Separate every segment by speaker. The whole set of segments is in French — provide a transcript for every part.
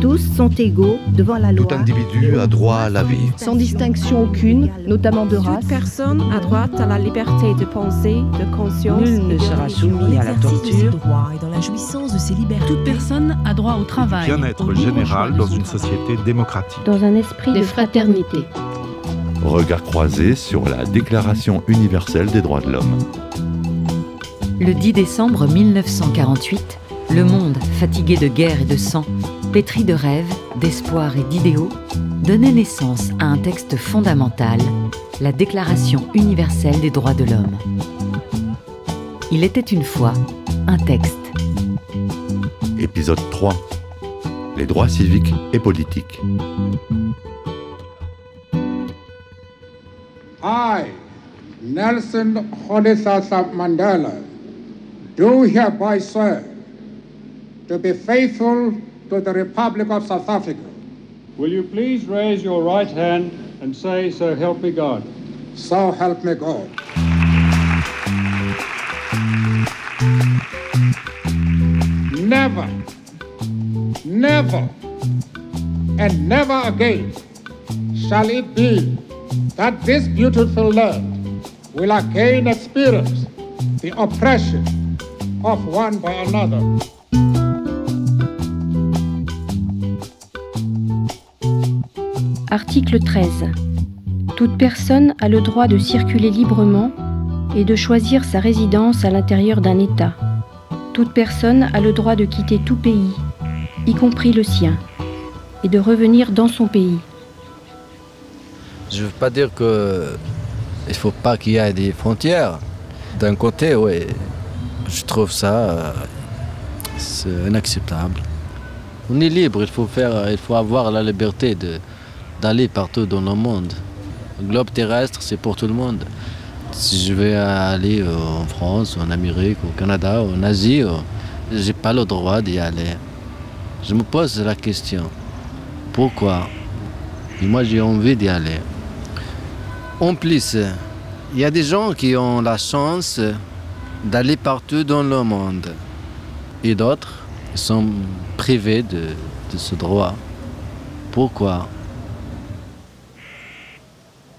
Speaker 1: Tous sont égaux devant la loi.
Speaker 2: Tout individu a droit à la vie.
Speaker 3: Sans distinction aucune, notamment de race.
Speaker 4: Toute personne a droit à la liberté de pensée, de conscience.
Speaker 5: Nul ne sera soumis à la torture.
Speaker 6: et dans la jouissance de ses libertés.
Speaker 7: Toute personne a droit au travail.
Speaker 8: Bien-être général dans une société démocratique.
Speaker 9: Dans un esprit de
Speaker 3: fraternités.
Speaker 2: Regard croisé sur la Déclaration universelle des droits de l'homme.
Speaker 10: Le 10 décembre 1948, le monde, fatigué de guerre et de sang, pétri de rêves, d'espoir et d'idéaux, donnait naissance à un texte fondamental, la Déclaration universelle des droits de l'homme. Il était une fois un texte.
Speaker 2: Épisode 3. Les droits civiques et politiques.
Speaker 11: I, Nelson Mandela, do hereby swear to be faithful to the Republic of South Africa.
Speaker 12: Will you please raise your right hand and say, So help me God?
Speaker 11: So help me God. Never, never, and never again shall it be that this beautiful land will again experience the oppression of one by another.
Speaker 9: Article 13. Toute personne a le droit de circuler librement et de choisir sa résidence à l'intérieur d'un État. Toute personne a le droit de quitter tout pays, y compris le sien, et de revenir dans son pays.
Speaker 13: Je veux pas dire que il faut pas qu'il y ait des frontières. D'un côté, oui, je trouve ça euh, inacceptable. On est libre, il faut faire, il faut avoir la liberté de d'aller partout dans le monde. Le globe terrestre, c'est pour tout le monde. Si je vais aller euh, en France, en Amérique, au Canada, en Asie, euh, j'ai pas le droit d'y aller. Je me pose la question, pourquoi? Et moi, j'ai envie d'y aller. En plus, il y a des gens qui ont la chance d'aller partout dans le monde. Et d'autres sont privés de, de ce droit. Pourquoi?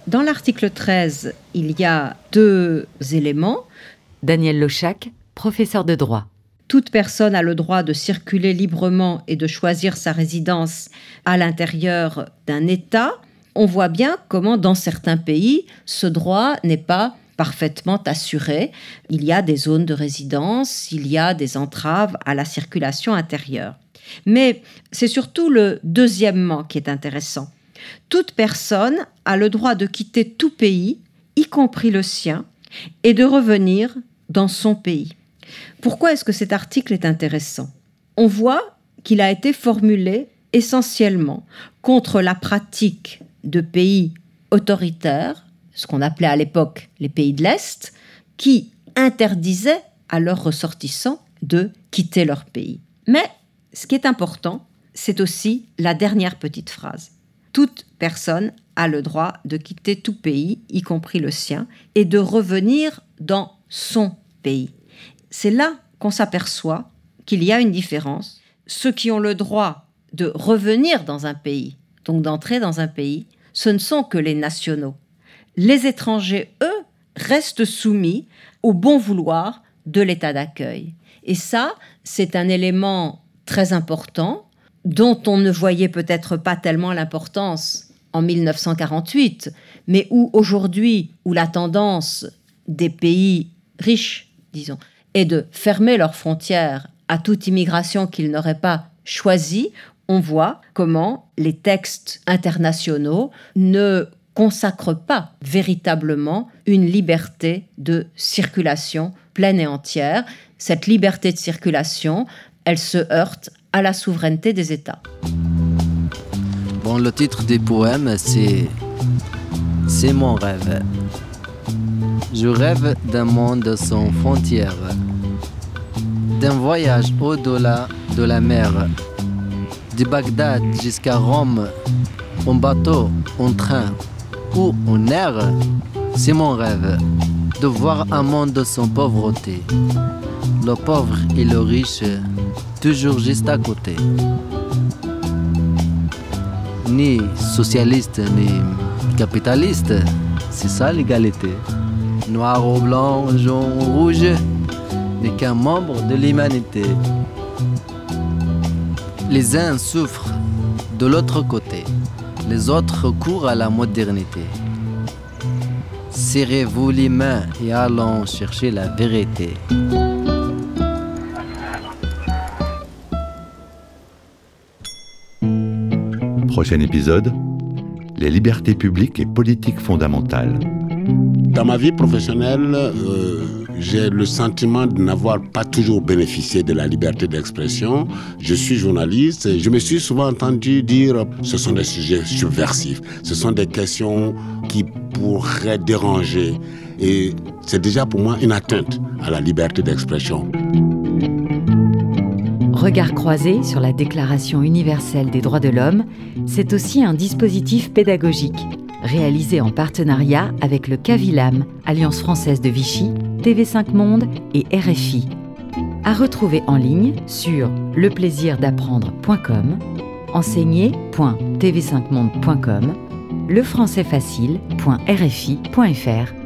Speaker 14: Dans l'article 13, il y a deux éléments.
Speaker 10: Daniel Lochac, professeur de droit.
Speaker 14: Toute personne a le droit de circuler librement et de choisir sa résidence à l'intérieur d'un État. On voit bien comment dans certains pays, ce droit n'est pas parfaitement assuré. Il y a des zones de résidence, il y a des entraves à la circulation intérieure. Mais c'est surtout le deuxièmement qui est intéressant. Toute personne a le droit de quitter tout pays, y compris le sien, et de revenir dans son pays. Pourquoi est-ce que cet article est intéressant? On voit qu'il a été formulé essentiellement contre la pratique de pays autoritaires, ce qu'on appelait à l'époque les pays de l'Est, qui interdisaient à leurs ressortissants de quitter leur pays. Mais ce qui est important, c'est aussi la dernière petite phrase. Toute personne a le droit de quitter tout pays, y compris le sien, et de revenir dans son pays. C'est là qu'on s'aperçoit qu'il y a une différence. Ceux qui ont le droit de revenir dans un pays, donc d'entrer dans un pays, ce ne sont que les nationaux. Les étrangers, eux, restent soumis au bon vouloir de l'État d'accueil. Et ça, c'est un élément très important dont on ne voyait peut-être pas tellement l'importance en 1948, mais où aujourd'hui, où la tendance des pays riches, disons, est de fermer leurs frontières à toute immigration qu'ils n'auraient pas choisie, on voit comment les textes internationaux ne consacrent pas véritablement une liberté de circulation pleine et entière. Cette liberté de circulation, elle se heurte à la souveraineté des États.
Speaker 13: Bon, le titre des poèmes, c'est C'est mon rêve. Je rêve d'un monde sans frontières, d'un voyage au-delà de la mer, de Bagdad jusqu'à Rome, en bateau, en train ou en air. C'est mon rêve de voir un monde sans pauvreté, le pauvre et le riche toujours juste à côté. ni socialiste ni capitaliste. C'est ça l'égalité. Noir ou blanc, jaune ou rouge, n'est qu'un membre de l'humanité. Les uns souffrent de l'autre côté, les autres courent à la modernité. Serrez-vous les mains et allons chercher la vérité.
Speaker 2: Prochain épisode Les libertés publiques et politiques fondamentales.
Speaker 15: Dans ma vie professionnelle, euh, j'ai le sentiment de n'avoir pas toujours bénéficié de la liberté d'expression. Je suis journaliste et je me suis souvent entendu dire ce sont des sujets subversifs, ce sont des questions qui pourraient déranger. Et c'est déjà pour moi une atteinte à la liberté d'expression.
Speaker 10: Regard croisé sur la Déclaration universelle des droits de l'homme, c'est aussi un dispositif pédagogique réalisé en partenariat avec le CAVILAM, Alliance française de Vichy, TV5 Monde et RFI. À retrouver en ligne sur leplaisirdapprendre.com, enseigner.tv5monde.com, lefrançaisfacile.rfi.fr